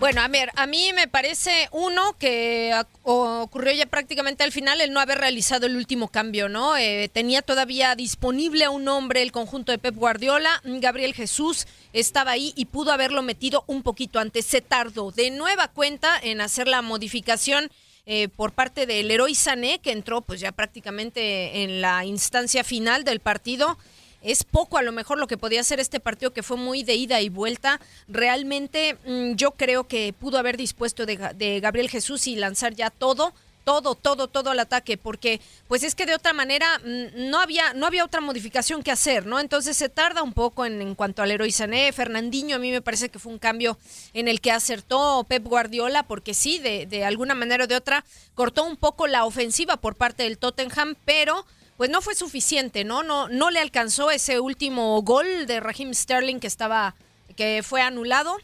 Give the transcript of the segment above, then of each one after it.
Bueno, a ver, a mí me parece uno que ocurrió ya prácticamente al final el no haber realizado el último cambio, ¿no? Eh, tenía todavía disponible a un hombre el conjunto de Pep Guardiola, Gabriel Jesús estaba ahí y pudo haberlo metido un poquito antes. Se tardó de nueva cuenta en hacer la modificación eh, por parte del héroe Sané, que entró pues ya prácticamente en la instancia final del partido es poco a lo mejor lo que podía hacer este partido que fue muy de ida y vuelta. Realmente mm, yo creo que pudo haber dispuesto de, Gabriel Jesús y lanzar ya todo todo, todo, todo al ataque, porque pues es que de otra manera mm, no había, no había otra modificación que hacer, ¿no? Entonces se tarda un poco en, en cuanto al héroe Sané. Fernandinho a mí me parece que fue un cambio en el que acertó Pep Guardiola, porque sí, de, de alguna manera o de otra, cortó un poco la ofensiva por parte del Tottenham, pero pues no fue suficiente, ¿no? No, no le alcanzó ese último gol de Raheem Sterling que estaba, que fue anulado.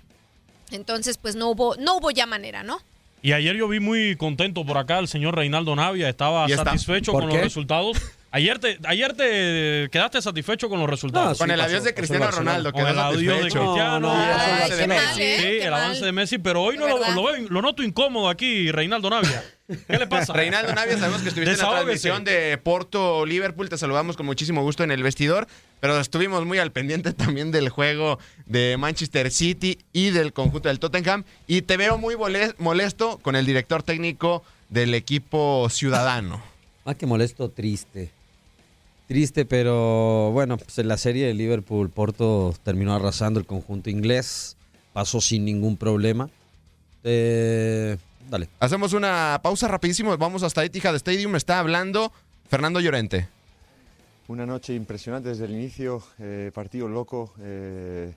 Entonces, pues no hubo, no hubo ya manera, ¿no? Y ayer yo vi muy contento por acá el señor Reinaldo Navia, estaba satisfecho con los resultados. Ayer te, ayer te quedaste satisfecho con los resultados. con el adiós de Cristiano Ronaldo. Con el adiós de Cristiano. sí, el avance de Messi. Pero hoy no lo, lo, noto incómodo aquí, Reinaldo Navia. ¿Qué le pasa? Reinaldo Navia, sabemos que estuviste en la transmisión de Porto-Liverpool. Te saludamos con muchísimo gusto en el vestidor. Pero estuvimos muy al pendiente también del juego de Manchester City y del conjunto del Tottenham. Y te veo muy molesto con el director técnico del equipo ciudadano. Más que molesto, triste. Triste, pero bueno, pues en la serie de Liverpool, Porto terminó arrasando el conjunto inglés, pasó sin ningún problema. Eh, dale. Hacemos una pausa rapidísimo, vamos hasta Etihad Stadium, está hablando Fernando Llorente. Una noche impresionante desde el inicio, eh, partido loco, eh,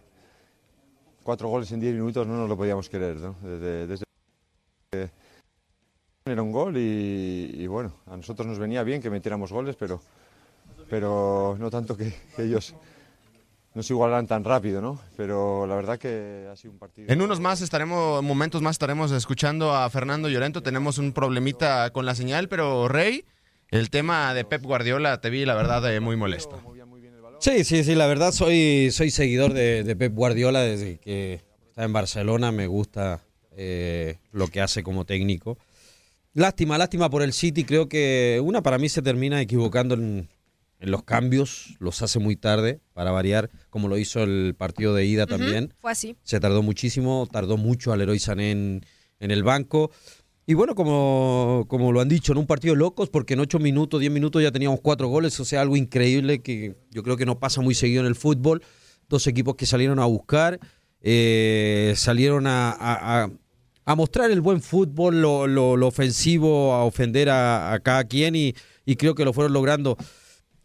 cuatro goles en diez minutos, no nos lo podíamos querer, ¿no? Desde, era un gol y, y bueno, a nosotros nos venía bien que metiéramos goles, pero pero no tanto que, ellos no se igualan tan rápido, ¿no? Pero la verdad que ha sido un partido. En unos más estaremos, momentos más estaremos escuchando a Fernando Llorento. Tenemos un problemita con la señal, pero Rey, el tema de Pep Guardiola te vi la verdad eh, muy molesto. Sí, sí, sí, la verdad soy, soy seguidor de, Pep Guardiola desde que está en Barcelona, me gusta eh, lo que hace como técnico. Lástima, lástima por el City, creo que una para mí se termina equivocando en, en los cambios, los hace muy tarde, para variar, como lo hizo el partido de ida también. Fue así. Se tardó muchísimo, tardó mucho al Leroy Sané en, el banco. Y bueno, como, como lo han dicho, en un partido locos, porque en ocho minutos, diez minutos ya teníamos cuatro goles, o sea, algo increíble que yo creo que no pasa muy seguido en el fútbol. Dos equipos que salieron a buscar, eh, salieron a, a, mostrar el buen fútbol, lo, lo, ofensivo, a ofender a, cada quien y, y creo que lo fueron logrando.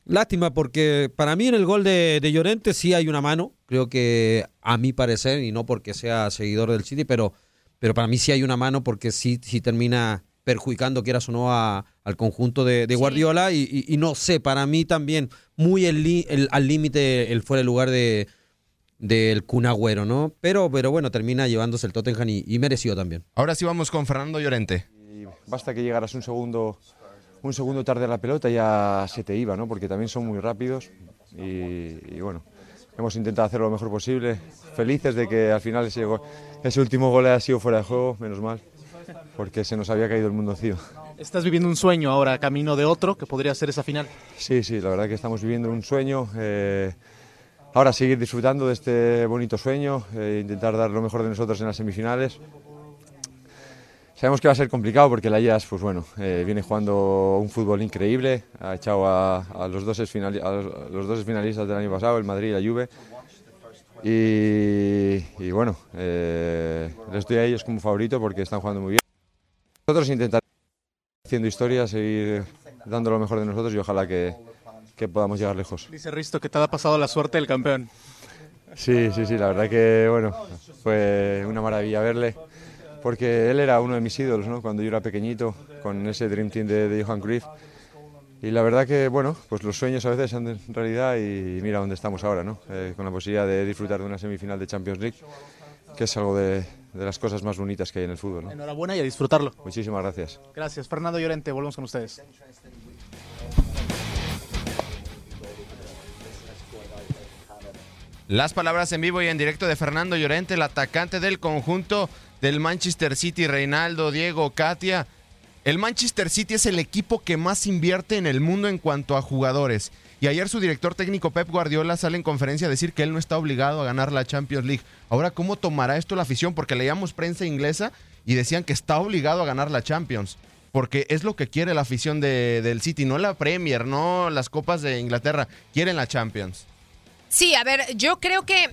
Lástima porque para mí en el gol de, Llorente sí hay una mano, creo que a mi parecer, y no porque sea seguidor del City, pero, pero para mí sí hay una mano porque sí, sí termina perjudicando, quieras o no, al conjunto de, Guardiola. Y, no sé, para mí también muy el, al límite el fuera el lugar de del Cunagüero, ¿no? Pero, pero bueno, termina llevándose el Tottenham y, y mereció también. Ahora sí vamos con Fernando Llorente. basta que llegaras un segundo un segundo tarde la pelota ya se te iba, ¿no? porque también son muy rápidos y, bueno, hemos intentado hacer lo mejor posible. Felices de que al final ese, ese último gol haya sido fuera de juego, menos mal, porque se nos había caído el mundo encima. ¿Estás viviendo un sueño ahora, camino de otro, que podría ser esa final? Sí, sí, la verdad que estamos viviendo un sueño. Eh, ahora seguir disfrutando de este bonito sueño, e intentar dar lo mejor de nosotros en las semifinales. Sabemos que va a ser complicado porque la IAS, pues bueno, eh, viene jugando un fútbol increíble, ha echado a, los, dos los, dos finalistas del año pasado, el Madrid y la Juve, y, bueno, eh, les doy a ellos como favorito porque están jugando muy bien. Nosotros intentaremos haciendo historia, seguir dando lo mejor de nosotros y ojalá que, que podamos llegar lejos. Dice Risto que te ha pasado la suerte del campeón. Sí, sí, sí, la verdad que bueno, fue una maravilla verle porque él era uno de mis ídolos, ¿no? Cuando yo era pequeñito, con ese Dream Team de, Johan Cruyff. y la verdad que, bueno, pues los sueños a veces son realidad y mira dónde estamos ahora, ¿no? Eh, con la posibilidad de disfrutar de una semifinal de Champions League, que es algo de, las cosas más bonitas que hay en el fútbol. ¿no? Enhorabuena y a disfrutarlo. Muchísimas gracias. Gracias. Fernando Llorente, volvemos con ustedes. Las palabras en vivo y en directo de Fernando Llorente, el atacante del conjunto del Manchester City, Reinaldo, Diego, Katia. El Manchester City es el equipo que más invierte en el mundo en cuanto a jugadores. Y ayer su director técnico Pep Guardiola sale en conferencia a decir que él no está obligado a ganar la Champions League. Ahora, ¿cómo tomará esto la afición? Porque leíamos prensa inglesa y decían que está obligado a ganar la Champions. Porque es lo que quiere la afición del City, no la Premier, no las copas de Inglaterra, quieren la Champions. Sí, a ver, yo creo que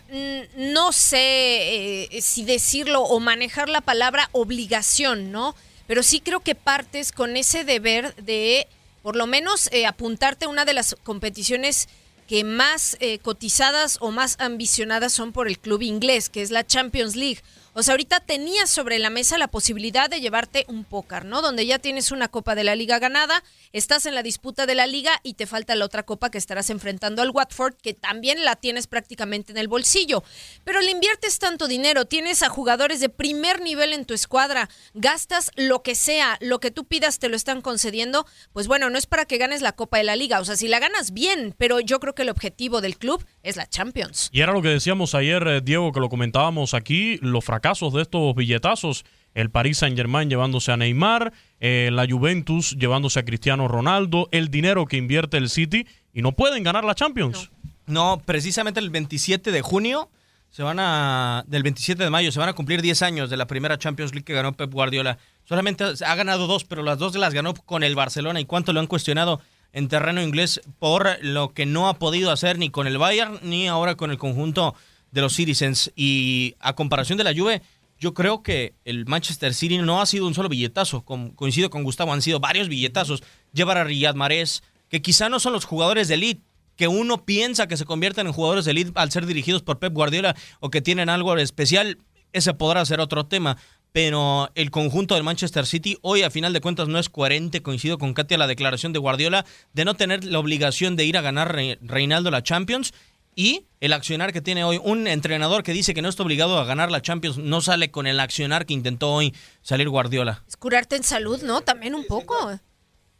mm, no sé eh, si decirlo o manejar la palabra obligación, ¿no? pero sí creo que partes con ese deber de, por lo menos, eh, apuntarte a una de las competiciones que más eh, cotizadas o más ambicionadas son por el club inglés, que es la Champions League. O sea, ahorita tenías sobre la mesa la posibilidad de llevarte un pócar, ¿no? Donde ya tienes una copa de la liga ganada, estás en la disputa de la liga y te falta la otra copa que estarás enfrentando al Watford, que también la tienes prácticamente en el bolsillo. Pero le inviertes tanto dinero, tienes a jugadores de primer nivel en tu escuadra, gastas lo que sea, lo que tú pidas te lo están concediendo, pues bueno, no es para que ganes la copa de la liga, o sea, si la ganas bien, pero yo creo que el objetivo del club es la Champions. Y era lo que decíamos ayer, eh, Diego, que lo comentábamos aquí, lo casos de estos billetazos. El Paris Saint Germain llevándose a Neymar, eh, la Juventus llevándose a Cristiano Ronaldo, el dinero que invierte el City y no pueden ganar la Champions. No, precisamente el 27 de junio se van a del 27 de mayo se van a cumplir 10 años de la primera Champions League que ganó Pep Guardiola. Solamente ha ganado dos, pero las dos las ganó con el Barcelona y cuánto lo han cuestionado en terreno inglés por lo que no ha podido hacer ni con el Bayern ni ahora con el conjunto de los Citizens. Y a comparación de la Juve, yo creo que el Manchester City no ha sido un solo billetazo. coincido con Gustavo, han sido varios billetazos. Llevar a Riyad Mahrez, que quizá no son los jugadores de elite que uno piensa que se convierten en jugadores de elite al ser dirigidos por Pep Guardiola o que tienen algo especial, ese podrá ser otro tema. Pero el conjunto del Manchester City hoy a final de cuentas no es coherente, coincido con Katia la declaración de Guardiola de no tener la obligación de ir a ganar Reinaldo la Champions y el accionar que tiene hoy un entrenador que dice que no está obligado a ganar la Champions no sale con el accionar que intentó hoy salir Guardiola. Es curarte en salud, ¿no? También un poco.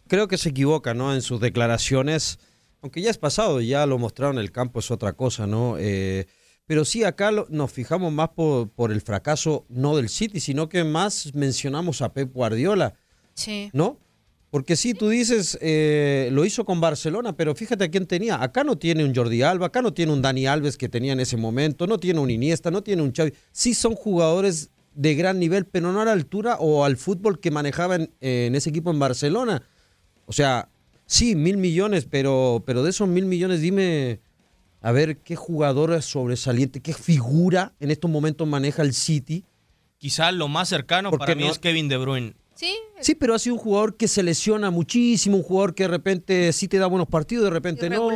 Creo que se equivoca, ¿no? En sus declaraciones, aunque ya es pasado, ya lo mostraron en el campo, es otra cosa, ¿no? Eh, pero sí, acá nos fijamos más por, por, el fracaso, no del City, sino que más mencionamos a Pep Guardiola. Sí. ¿No? Porque sí, tú dices, eh, lo hizo con Barcelona, pero fíjate a quién tenía. Acá no tiene un Jordi Alba, acá no tiene un Dani Alves que tenía en ese momento, no tiene un Iniesta, no tiene un Xavi. Sí son jugadores de gran nivel, pero no a la altura o al fútbol que manejaban en, ese equipo en Barcelona. O sea, sí, mil millones, pero, pero de esos mil millones dime, a ver, qué jugador sobresaliente, qué figura en estos momentos maneja el City. Quizá lo más cercano para mí es Kevin De Bruyne. Sí. pero ha sido un jugador que se lesiona muchísimo, un jugador que de repente sí te da buenos partidos, de repente no.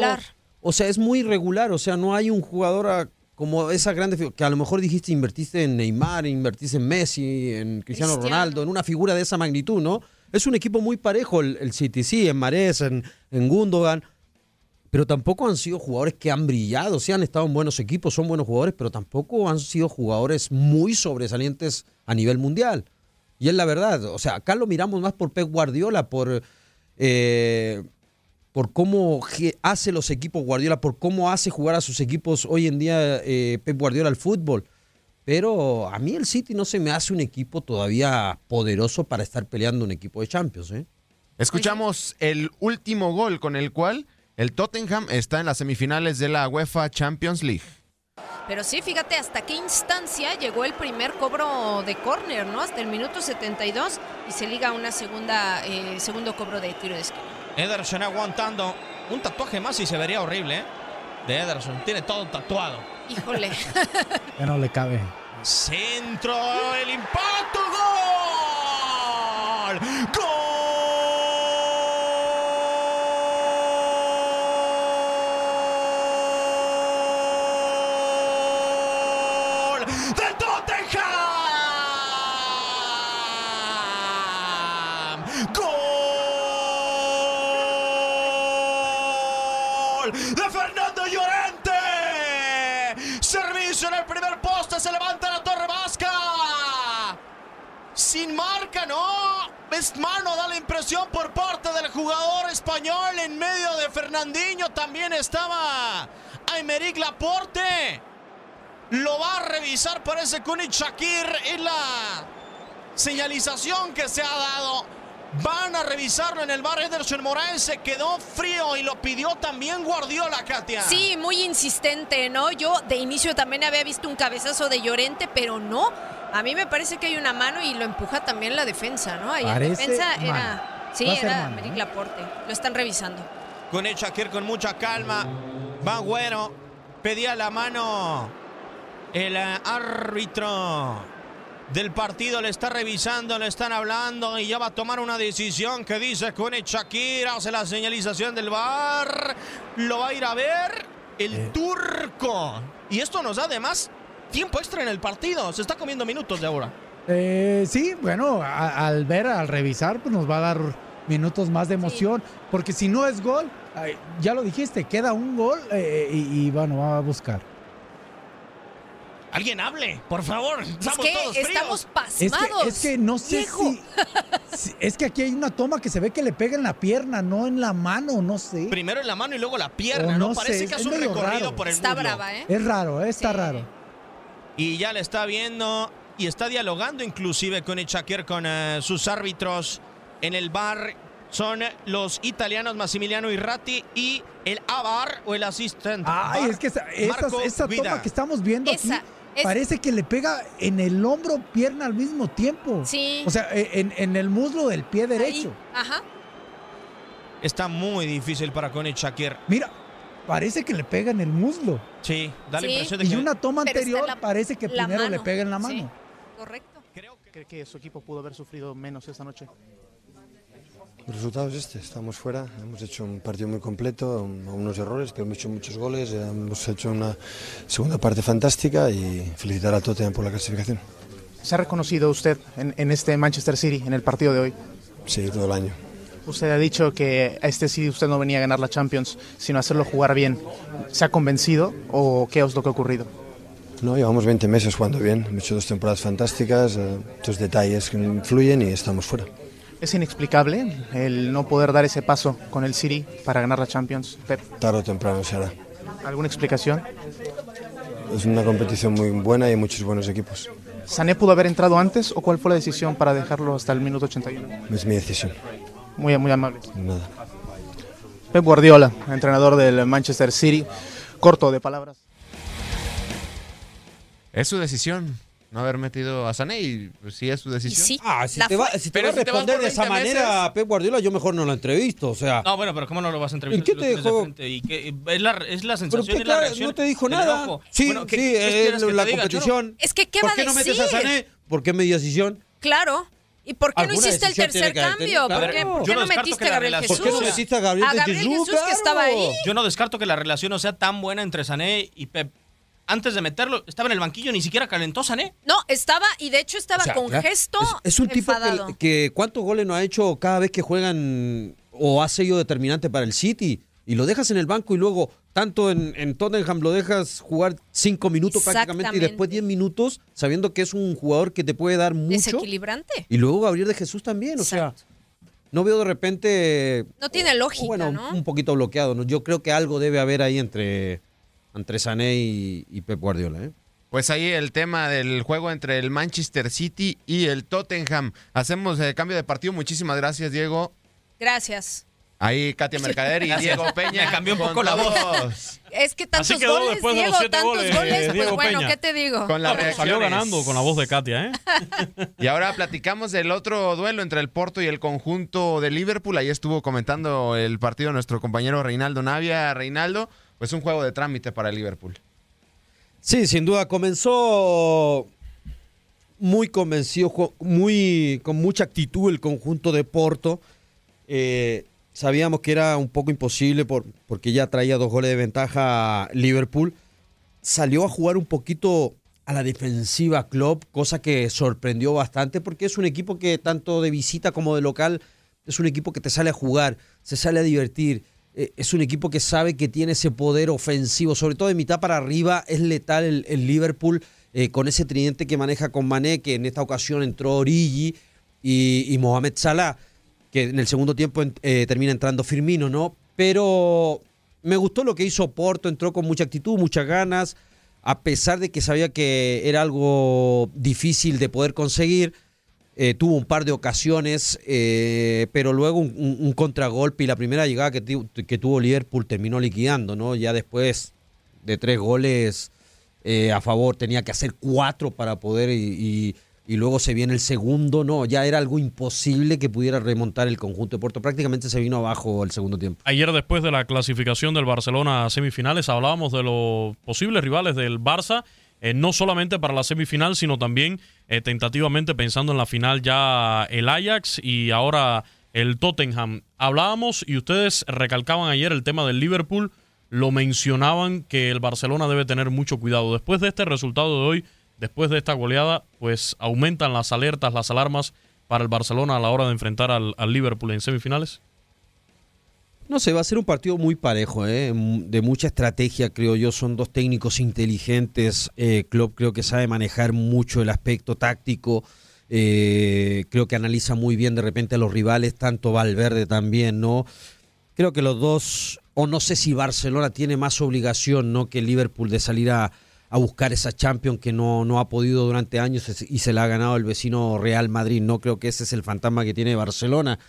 O sea, es muy irregular, o sea, no hay un jugador como esa grande que a lo mejor dijiste invertiste en Neymar, invertiste en Messi, en Cristiano, Ronaldo, en una figura de esa magnitud, ¿no? Es un equipo muy parejo el, City, sí, en Mares, en, en Gundogan, pero tampoco han sido jugadores que han brillado, sí han estado en buenos equipos, son buenos jugadores, pero tampoco han sido jugadores muy sobresalientes a nivel mundial. Y es la verdad, o sea, acá lo miramos más por Pep Guardiola, por, eh, por cómo hace los equipos Guardiola, por cómo hace jugar a sus equipos hoy en día eh, Pep Guardiola al fútbol. Pero a mí el City no se me hace un equipo todavía poderoso para estar peleando un equipo de Champions. ¿eh? Escuchamos el último gol con el cual el Tottenham está en las semifinales de la UEFA Champions League. Pero sí, fíjate hasta qué instancia llegó el primer cobro de córner, ¿no? Hasta el minuto 72 y se liga una segunda, eh, segundo cobro de tiro de esquina. Ederson aguantando un tatuaje más y se vería horrible, ¿eh? De Ederson, tiene todo tatuado. Híjole. ya no le cabe. Centro, el impacto, gol. ¡Gol! En el primer poste. Se levanta la torre vasca. Sin marca, no. Es mano, da la impresión por parte del jugador español en medio de Fernandinho. También estaba Aymeric Laporte. Lo va a revisar, parece Kunit Shakir. Es la señalización que se ha dado. Van a revisarlo en el bar. Ederson Moraes se quedó frío y lo pidió también Guardiola, Katia. Sí, muy insistente, ¿no? Yo de inicio también había visto un cabezazo de Llorente, pero no. A mí me parece que hay una mano y lo empuja también la defensa, ¿no? Ahí la defensa era. Sí, era Meric ¿eh? Laporte. Lo están revisando. Con el Shakir con mucha calma. Va bueno. Pedía la mano el árbitro del partido le está revisando, le están hablando y ya va a tomar una decisión que dice con Shakira, hace la señalización del bar, lo va a ir a ver el eh. turco. Y esto nos da además tiempo extra en el partido, se está comiendo minutos de ahora. Eh, sí, bueno, al ver, al revisar, pues nos va a dar minutos más de emoción, porque si no es gol, ya lo dijiste, queda un gol eh, y, y bueno, va a buscar. Alguien hable, por favor. Estamos es que estamos pasmados. Es que, no sé si, Es que aquí hay una toma que se ve que le pega en la pierna, no en la mano, no sé. Primero en la mano y luego la pierna, ¿no? Parece que hace un recorrido por el Está brava, ¿eh? Es raro, ¿eh? está raro. Y ya le está viendo y está dialogando inclusive con Echaquer, con eh, sus árbitros en el bar. Son los italianos Massimiliano Irrati y el Avar o el asistente. Ay, es que esa, esa, toma que estamos viendo aquí Parece que le pega en el hombro, pierna al mismo tiempo. Sí. O sea, e, en, el muslo del pie derecho. Ajá. Está muy difícil para Connie Shakir. Mira, parece que le pega en el muslo. Sí, da la impresión de que. Y una toma anterior parece que primero le pega en la mano. Sí, correcto. Creo que... ¿Cree que su equipo pudo haber sufrido menos esta noche? El resultado es este, estamos fuera, hemos hecho un partido muy completo, unos errores, pero hemos hecho muchos goles, hemos hecho una segunda parte fantástica y felicitar a Tottenham por la clasificación. ¿Se ha reconocido usted en, este Manchester City, en el partido de hoy? Sí, todo el año. Usted ha dicho que a este City usted no venía a ganar la Champions, sino a hacerlo jugar bien. ¿Se ha convencido o qué es lo que ha ocurrido? No, llevamos 20 meses jugando bien, hemos hecho dos temporadas fantásticas, eh, dos detalles que influyen y estamos fuera. Es inexplicable el no poder dar ese paso con el City para ganar la Champions, Pep. Tarde o temprano se hará. ¿Alguna explicación? Es una competición muy buena y hay muchos buenos equipos. ¿Sané pudo haber entrado antes o cuál fue la decisión para dejarlo hasta el minuto 81? Es mi decisión. Muy, muy amable. Nada. Pep Guardiola, entrenador del Manchester City. Corto de palabras. Es su decisión no haber metido a Sané y pues, sí es su decisión. Sí, ah, si te, va, si te va a responder de esa manera, Pep Guardiola, yo mejor no lo entrevisto, o sea. No, bueno, pero ¿cómo no lo vas a entrevistar? ¿Y qué te dejó? ¿Y qué, es, la, es la sensación y la reacción. No te dijo nada. Sí, bueno, sí, es la competición. Es que, ¿qué va a decir? ¿Por qué no metes a Sané? ¿Por qué mediación? Claro. ¿Y por qué no hiciste el tercer cambio? ¿Por qué, ¿por qué no metiste a Gabriel Jesús? ¿Por qué no metiste a Gabriel, a Gabriel Jesús, Jesús que estaba ahí? Yo no descarto que la relación no sea tan buena entre Sané y Pep antes de meterlo, estaba en el banquillo, ni siquiera calentó Sané. No, estaba, y de hecho estaba con gesto. Es, un tipo que, cuántos goles no ha hecho cada vez que juegan o ha sido determinante para el City. Y lo dejas en el banco y luego, tanto en, Tottenham, lo dejas jugar cinco minutos prácticamente y después diez minutos, sabiendo que es un jugador que te puede dar mucho. Desequilibrante. Y luego Gabriel de Jesús también, o sea no veo de repente. No tiene lógica. Bueno, un poquito bloqueado. ¿no? Yo creo que algo debe haber ahí entre, entre Sané y, Pep Guardiola. ¿eh? Pues ahí el tema del juego entre el Manchester City y el Tottenham. Hacemos el cambio de partido. Muchísimas gracias, Diego. Gracias. Ahí Katia Mercader y Diego Peña. Me cambió un poco la voz. Es que tantos goles, Diego, tantos goles, pues bueno, ¿qué te digo? Con la Salió ganando con la voz de Katia, ¿eh? y ahora platicamos del otro duelo entre el Porto y el conjunto de Liverpool. Ahí estuvo comentando el partido nuestro compañero Reinaldo Navia. Reinaldo, pues un juego de trámite para el Liverpool. Sí, sin duda comenzó muy convencido, muy con mucha actitud el conjunto de Porto. Eh, sabíamos que era un poco imposible por, porque ya traía dos goles de ventaja Liverpool. Salió a jugar un poquito a la defensiva club, cosa que sorprendió bastante porque es un equipo que tanto de visita como de local es un equipo que te sale a jugar, se sale a divertir, eh, es un equipo que sabe que tiene ese poder ofensivo, sobre todo de mitad para arriba, es letal el, Liverpool eh, con ese tridente que maneja con Mané, que en esta ocasión entró Origi y, Mohamed Salah, que en el segundo tiempo eh, termina entrando Firmino, ¿no? Pero me gustó lo que hizo Porto, entró con mucha actitud, muchas ganas, a pesar de que sabía que era algo difícil de poder conseguir eh, tuvo un par de ocasiones, eh, pero luego un, contragolpe y la primera llegada que, que, tuvo Liverpool terminó liquidando, ¿no? Ya después de tres goles eh, a favor tenía que hacer cuatro para poder y, luego se viene el segundo, no, ya era algo imposible que pudiera remontar el conjunto de Puerto. Prácticamente se vino abajo el segundo tiempo. Ayer después de la clasificación del Barcelona a semifinales hablábamos de los posibles rivales del Barça eh, no solamente para la semifinal, sino también eh, tentativamente pensando en la final ya el Ajax y ahora el Tottenham. Hablábamos y ustedes recalcaban ayer el tema del Liverpool, lo mencionaban que el Barcelona debe tener mucho cuidado. Después de este resultado de hoy, después de esta goleada, pues aumentan las alertas, las alarmas para el Barcelona a la hora de enfrentar al Liverpool en semifinales. No sé, va a ser un partido muy parejo, ¿eh? de mucha estrategia, creo yo. Son dos técnicos inteligentes. Eh, Klopp creo que sabe manejar mucho el aspecto táctico. Eh, creo que analiza muy bien de repente a los rivales, tanto Valverde también, ¿no? Creo que los dos, o no sé si Barcelona tiene más obligación, ¿no? Que Liverpool de salir a, a buscar esa Champions que no, no ha podido durante años y se la ha ganado el vecino Real Madrid. No creo que ese es el fantasma que tiene Barcelona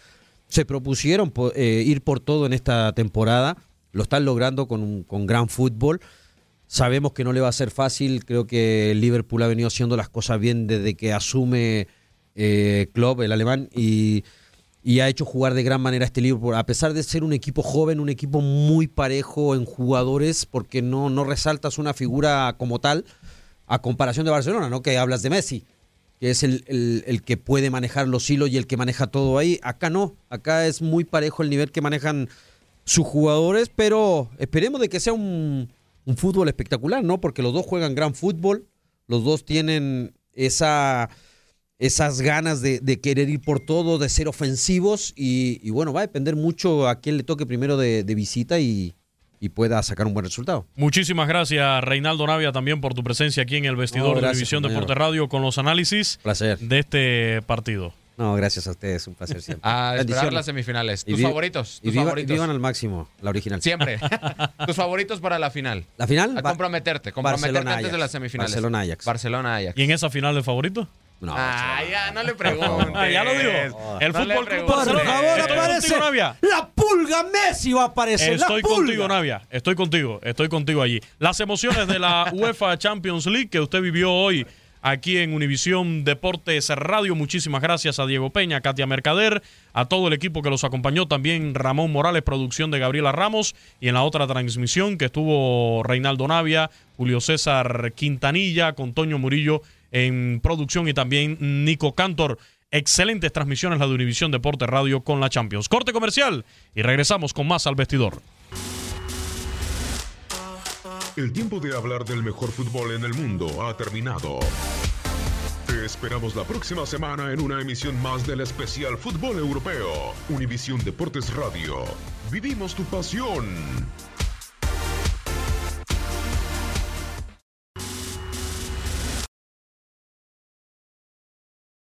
se propusieron eh, ir por todo en esta temporada, lo están logrando con, con gran fútbol. Sabemos que no le va a ser fácil, creo que Liverpool ha venido haciendo las cosas bien desde que asume eh, Klopp, el alemán, y, ha hecho jugar de gran manera este Liverpool, a pesar de ser un equipo joven, un equipo muy parejo en jugadores, porque no, no resaltas una figura como tal, a comparación de Barcelona, ¿no? Que hablas de Messi que es el, el, que puede manejar los hilos y el que maneja todo ahí. Acá no, acá es muy parejo el nivel que manejan sus jugadores, pero esperemos de que sea un, fútbol espectacular, ¿no? Porque los dos juegan gran fútbol, los dos tienen esa, esas ganas de, querer ir por todo, de ser ofensivos y, bueno, va a depender mucho a quién le toque primero de visita y, y pueda sacar un buen resultado. Muchísimas gracias, Reinaldo Navia, también por tu presencia aquí en el vestidor de la División Deporte Radio con los análisis de este partido. No, gracias a ustedes, un placer siempre. A esperar las semifinales. ¿Tus favoritos? y vivan al máximo, la original. Siempre. ¿Tus favoritos para la final? ¿La final? A comprometerte, comprometerte antes de las semifinales. Barcelona Ajax. Barcelona Ajax. ¿Y en esa final de favorito? No, ah, ya, no le preguntes. ya lo digo. El fútbol club Por favor, aparece. La pulga Messi va a aparecer. Estoy la contigo, Navia. Estoy contigo. Estoy contigo allí. Las emociones de la UEFA Champions League que usted vivió hoy aquí en Univisión Deportes Radio. Muchísimas gracias a Diego Peña, a Katia Mercader, a todo el equipo que los acompañó, también Ramón Morales, producción de Gabriela Ramos, y en la otra transmisión que estuvo Reinaldo Navia, Julio César Quintanilla, con Toño Murillo en producción y también Nico Cantor. Excelentes transmisiones la de Univisión Deporte Radio con la Champions. Corte comercial y regresamos con más al vestidor. El tiempo de hablar del mejor fútbol en el mundo ha terminado. Te esperamos la próxima semana en una emisión más del especial Fútbol Europeo. Univisión Deportes Radio. Vivimos tu pasión.